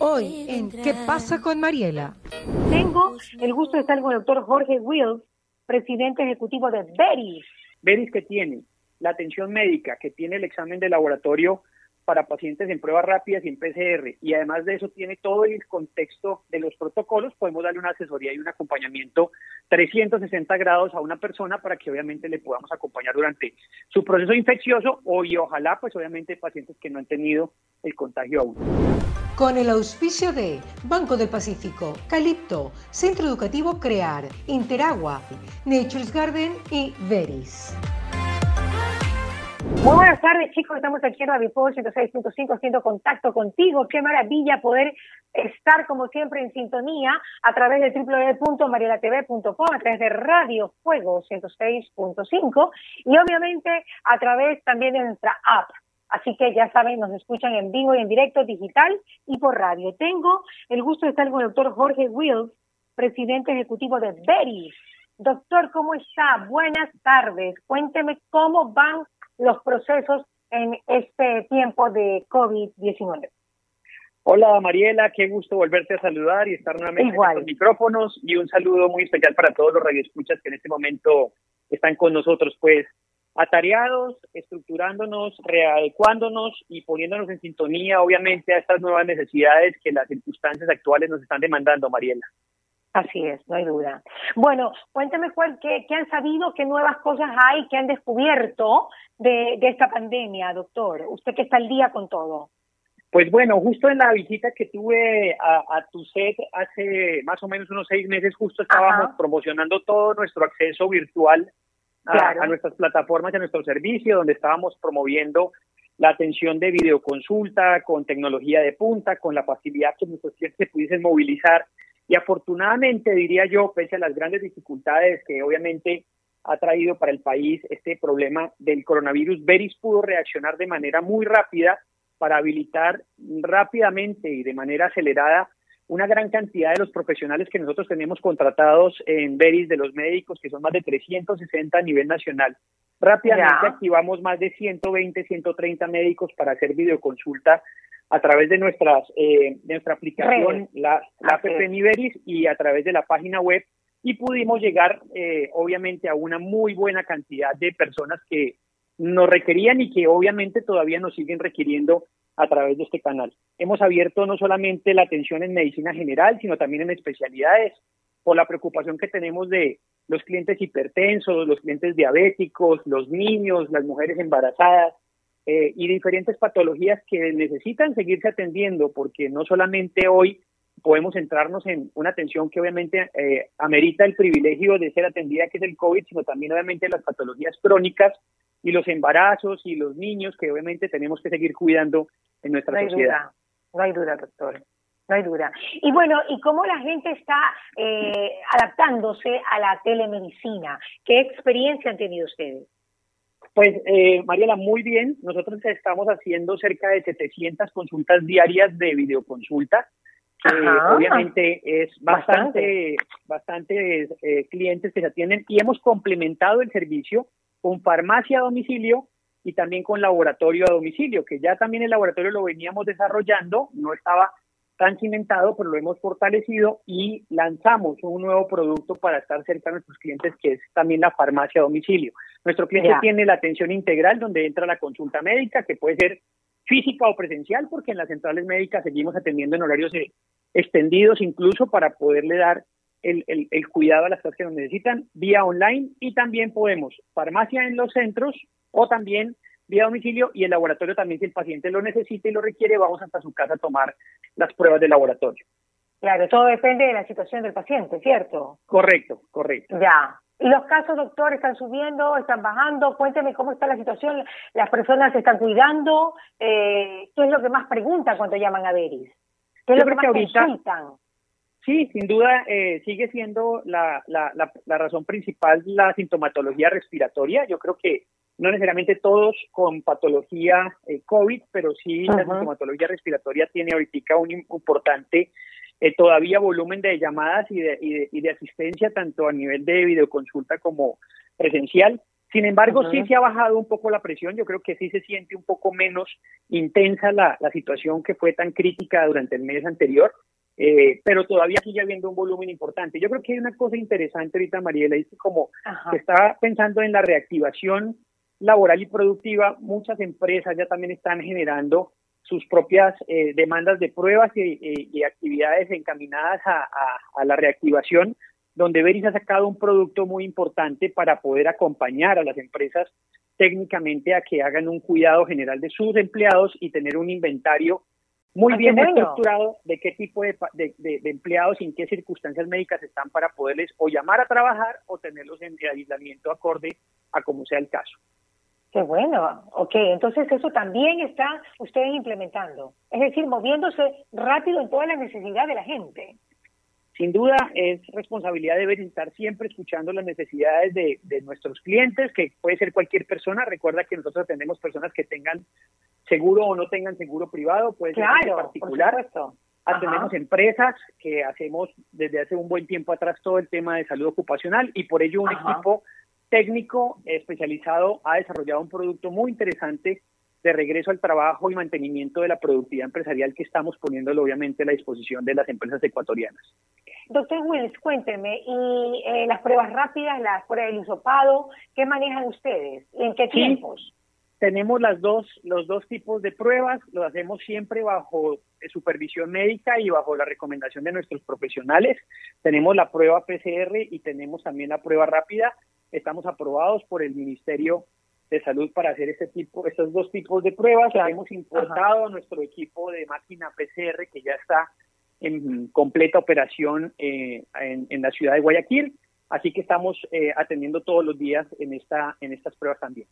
Hoy en ¿Qué pasa con Mariela? Tengo el gusto de estar con el doctor Jorge Wills, presidente ejecutivo de Beris. Beris que tiene la atención médica, que tiene el examen de laboratorio para pacientes en pruebas rápidas y en PCR, y además de eso tiene todo el contexto de los protocolos, podemos darle una asesoría y un acompañamiento 360 grados a una persona para que obviamente le podamos acompañar durante su proceso infeccioso o y ojalá pues obviamente pacientes que no han tenido el contagio aún. Con el auspicio de Banco del Pacífico, Calipto, Centro Educativo Crear, Interagua, Nature's Garden y Veris. Buenas tardes, chicos. Estamos aquí en Radio 106.5 haciendo contacto contigo. Qué maravilla poder estar, como siempre, en sintonía a través de www.marielatv.com, a través de Radio Fuego 106.5 y obviamente a través también de nuestra app. Así que ya saben, nos escuchan en vivo y en directo, digital y por radio. Tengo el gusto de estar con el doctor Jorge Wills, presidente ejecutivo de Beris. Doctor, ¿cómo está? Buenas tardes. Cuénteme cómo van los procesos en este tiempo de COVID-19. Hola Mariela, qué gusto volverte a saludar y estar nuevamente en los micrófonos y un saludo muy especial para todos los radioescuchas que en este momento están con nosotros, pues atareados, estructurándonos, readecuándonos y poniéndonos en sintonía, obviamente, a estas nuevas necesidades que las circunstancias actuales nos están demandando, Mariela. Así es, no hay duda. Bueno, cuéntame cuál, qué, qué, han sabido, qué nuevas cosas hay, qué han descubierto de, de esta pandemia, doctor. Usted que está al día con todo. Pues bueno, justo en la visita que tuve a, a tu set hace más o menos unos seis meses, justo estábamos promocionando todo nuestro acceso virtual a, a, nuestras plataformas y a nuestro servicio, donde estábamos promoviendo la atención de videoconsulta con tecnología de punta, con la facilidad que nuestros clientes se pudiesen movilizar y afortunadamente, diría yo, pese a las grandes dificultades que obviamente ha traído para el país este problema del coronavirus, Beris pudo reaccionar de manera muy rápida para habilitar rápidamente y de manera acelerada una gran cantidad de los profesionales que nosotros tenemos contratados en Beris, de los médicos, que son más de 360 a nivel nacional. Rápidamente activamos más de 120, 130 médicos para hacer videoconsulta a través de nuestras eh, de nuestra aplicación, la, la app Niveris y a través de la página web y pudimos llegar eh, obviamente a una muy buena cantidad de personas que nos requerían y que obviamente todavía nos siguen requiriendo a través de este canal. Hemos abierto no solamente la atención en medicina general, sino también en especialidades, por la preocupación que tenemos de los clientes hipertensos, los clientes diabéticos, los niños, las mujeres embarazadas, eh, y diferentes patologías que necesitan seguirse atendiendo, porque no solamente hoy podemos centrarnos en una atención que obviamente eh, amerita el privilegio de ser atendida, que es el COVID, sino también obviamente las patologías crónicas y los embarazos y los niños que obviamente tenemos que seguir cuidando en nuestra no sociedad. Duda, no hay duda, doctor. No hay duda. Y bueno, ¿y cómo la gente está eh, adaptándose a la telemedicina? ¿Qué experiencia han tenido ustedes? Pues, eh, Mariela, muy bien. Nosotros estamos haciendo cerca de 700 consultas diarias de videoconsulta, que Ajá. obviamente es bastante, bastante, eh, clientes que se atienden y hemos complementado el servicio con farmacia a domicilio y también con laboratorio a domicilio, que ya también el laboratorio lo veníamos desarrollando, no estaba tan cimentado, pero lo hemos fortalecido y lanzamos un nuevo producto para estar cerca de nuestros clientes, que es también la farmacia a domicilio. Nuestro cliente yeah. tiene la atención integral, donde entra la consulta médica, que puede ser física o presencial, porque en las centrales médicas seguimos atendiendo en horarios eh, extendidos, incluso para poderle dar el, el, el cuidado a las personas que nos necesitan vía online y también podemos farmacia en los centros o también vía domicilio y el laboratorio también si el paciente lo necesita y lo requiere, vamos hasta su casa a tomar las pruebas de laboratorio. Claro, todo depende de la situación del paciente, ¿cierto? Correcto, correcto. Ya. ¿Y los casos, doctor, están subiendo, están bajando? Cuénteme cómo está la situación. ¿Las personas se están cuidando? Eh, ¿Qué es lo que más preguntan cuando llaman a Veris? ¿Qué es Yo lo que más que ahorita, consultan? Sí, sin duda eh, sigue siendo la, la, la, la razón principal la sintomatología respiratoria. Yo creo que no necesariamente todos con patología eh, COVID, pero sí la sintomatología respiratoria tiene ahorita un importante eh, todavía volumen de llamadas y de, y, de, y de asistencia tanto a nivel de videoconsulta como presencial. Sin embargo, sí se ha bajado un poco la presión, yo creo que sí se siente un poco menos intensa la, la situación que fue tan crítica durante el mes anterior, eh, pero todavía sigue habiendo un volumen importante. Yo creo que hay una cosa interesante ahorita, Mariela, dice como que está pensando en la reactivación laboral y productiva, muchas empresas ya también están generando sus propias eh, demandas de pruebas y, actividades encaminadas a, a, la reactivación, donde Veris ha sacado un producto muy importante para poder acompañar a las empresas técnicamente a que hagan un cuidado general de sus empleados y tener un inventario muy ah, bien estructurado de qué tipo de, de, de, empleados y en qué circunstancias médicas están para poderles o llamar a trabajar o tenerlos en aislamiento acorde a como sea el caso. Qué bueno, ok, entonces eso también está ustedes implementando, es decir, moviéndose rápido en toda la necesidad de la gente. Sin duda es responsabilidad de estar siempre escuchando las necesidades de, de, nuestros clientes, que puede ser cualquier persona. Recuerda que nosotros tenemos personas que tengan seguro o no tengan seguro privado, puede ser particular. Tenemos empresas que hacemos desde hace un buen tiempo atrás todo el tema de salud ocupacional y por ello un equipo técnico especializado ha desarrollado un producto muy interesante de regreso al trabajo y mantenimiento de la productividad empresarial que estamos poniéndolo obviamente a la disposición de las empresas ecuatorianas. Doctor Wills, cuénteme, y eh, las pruebas rápidas, las pruebas del hisopado, ¿qué manejan ustedes? ¿Y en qué tiempos? Tenemos las dos, los dos tipos de pruebas, lo hacemos siempre bajo supervisión médica y bajo la recomendación de nuestros profesionales. Tenemos la prueba PCR y tenemos también la prueba rápida. Estamos aprobados por el Ministerio de Salud para hacer este tipo, estos dos tipos de pruebas. Hemos importado nuestro equipo de máquina PCR que ya está en completa operación eh, en, la ciudad de Guayaquil. Así que estamos eh, atendiendo todos los días en esta en estas pruebas también.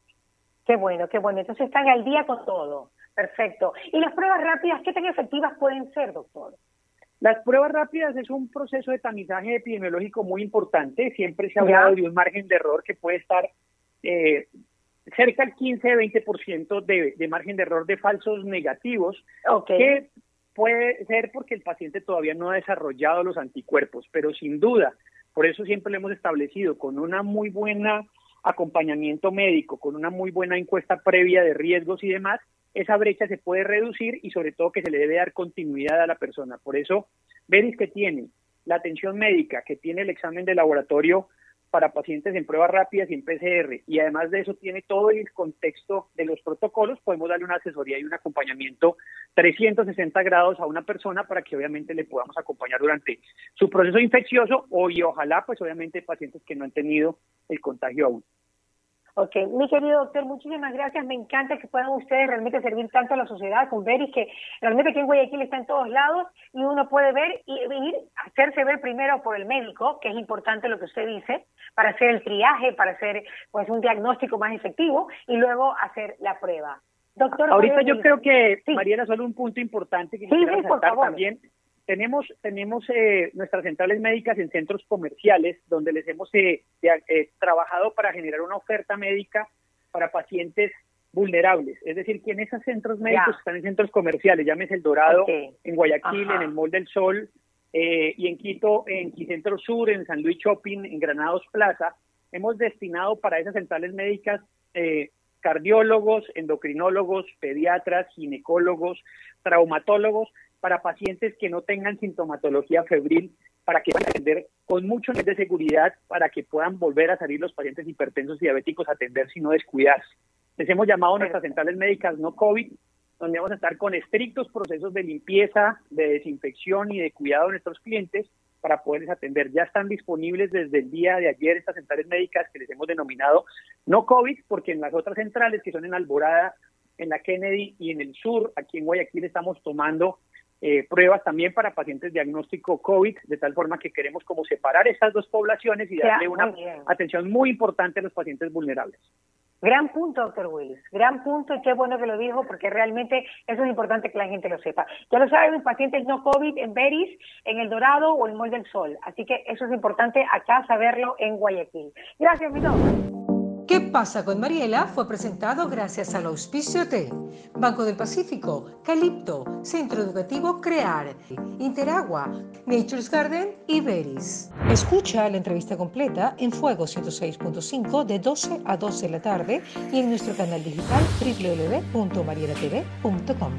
Qué bueno, qué bueno. Entonces están al día con todo. Perfecto. ¿Y las pruebas rápidas qué tan efectivas pueden ser, doctor? Las pruebas rápidas es un proceso de tamizaje epidemiológico muy importante. Siempre se ha hablado de un margen de error que puede estar eh, cerca del 15-20% de, de margen de error de falsos negativos, que puede ser porque el paciente todavía no ha desarrollado los anticuerpos, pero sin duda, por eso siempre lo hemos establecido con una muy buena acompañamiento médico, con una muy buena encuesta previa de riesgos y demás, esa brecha se puede reducir y sobre todo que se le debe dar continuidad a la persona. Por eso, Veris que tiene la atención médica, que tiene el examen de laboratorio para pacientes en pruebas rápidas y en PCR, y además de eso tiene todo el contexto de los protocolos, podemos darle una asesoría y un acompañamiento 360 grados a una persona para que obviamente le podamos acompañar durante su proceso infeccioso o y ojalá pues obviamente pacientes que no han tenido el contagio aún. Ok, mi querido doctor, muchísimas gracias. Me encanta que puedan ustedes realmente servir tanto a la sociedad con Veris, que realmente aquí en Guayaquil está en todos lados y uno puede ver y ir, hacerse ver primero por el médico, que es importante lo que usted dice, para hacer el triaje, para hacer pues un diagnóstico más efectivo y luego hacer la prueba. Doctor, ahorita yo creo que Mariana solo un punto importante que quisiera resaltar también. Tenemos, tenemos eh, nuestras centrales médicas en centros comerciales donde les hemos eh, eh, trabajado para generar una oferta médica para pacientes vulnerables. Es decir, que en esos centros médicos están en centros comerciales, llámese El Dorado, en Guayaquil, en el Mall del Sol, y en Quito, en Quicentro Sur, en San Luis Shopping, en Granados Plaza. Hemos destinado para esas centrales médicas cardiólogos, endocrinólogos, pediatras, ginecólogos, traumatólogos, para pacientes que no tengan sintomatología febril, para que puedan atender con mucho nivel de seguridad, para que puedan volver a salir los pacientes hipertensos y diabéticos a atender sin no descuidarse. Les hemos llamado nuestras centrales médicas no COVID, donde vamos a estar con estrictos procesos de limpieza, de desinfección y de cuidado de nuestros clientes para poderles atender. Ya están disponibles desde el día de ayer estas centrales médicas que les hemos denominado no COVID, porque en las otras centrales que son en Alborada, en la Kennedy y en el sur, aquí en Guayaquil estamos tomando eh, pruebas también para pacientes diagnóstico COVID, de tal forma que queremos como separar estas dos poblaciones y darle una atención muy importante a los pacientes vulnerables. Gran punto, doctor Willis. Gran punto y qué bueno que lo dijo porque realmente eso es importante que la gente lo sepa. Ya lo saben, pacientes no COVID en Beris, en El Dorado o en Mol del Sol. Así que eso es importante acá saberlo en Guayaquil. Gracias, mi doctor. ¿Qué pasa con Mariela? Fue presentado gracias al auspicio de Banco del Pacífico, Calipto, Centro Educativo Crear, Interagua, Nature's Garden y Veris. Escucha la entrevista completa en Fuego 106.5 de 12 a 12 de la tarde y en nuestro canal digital www.marielatv.com.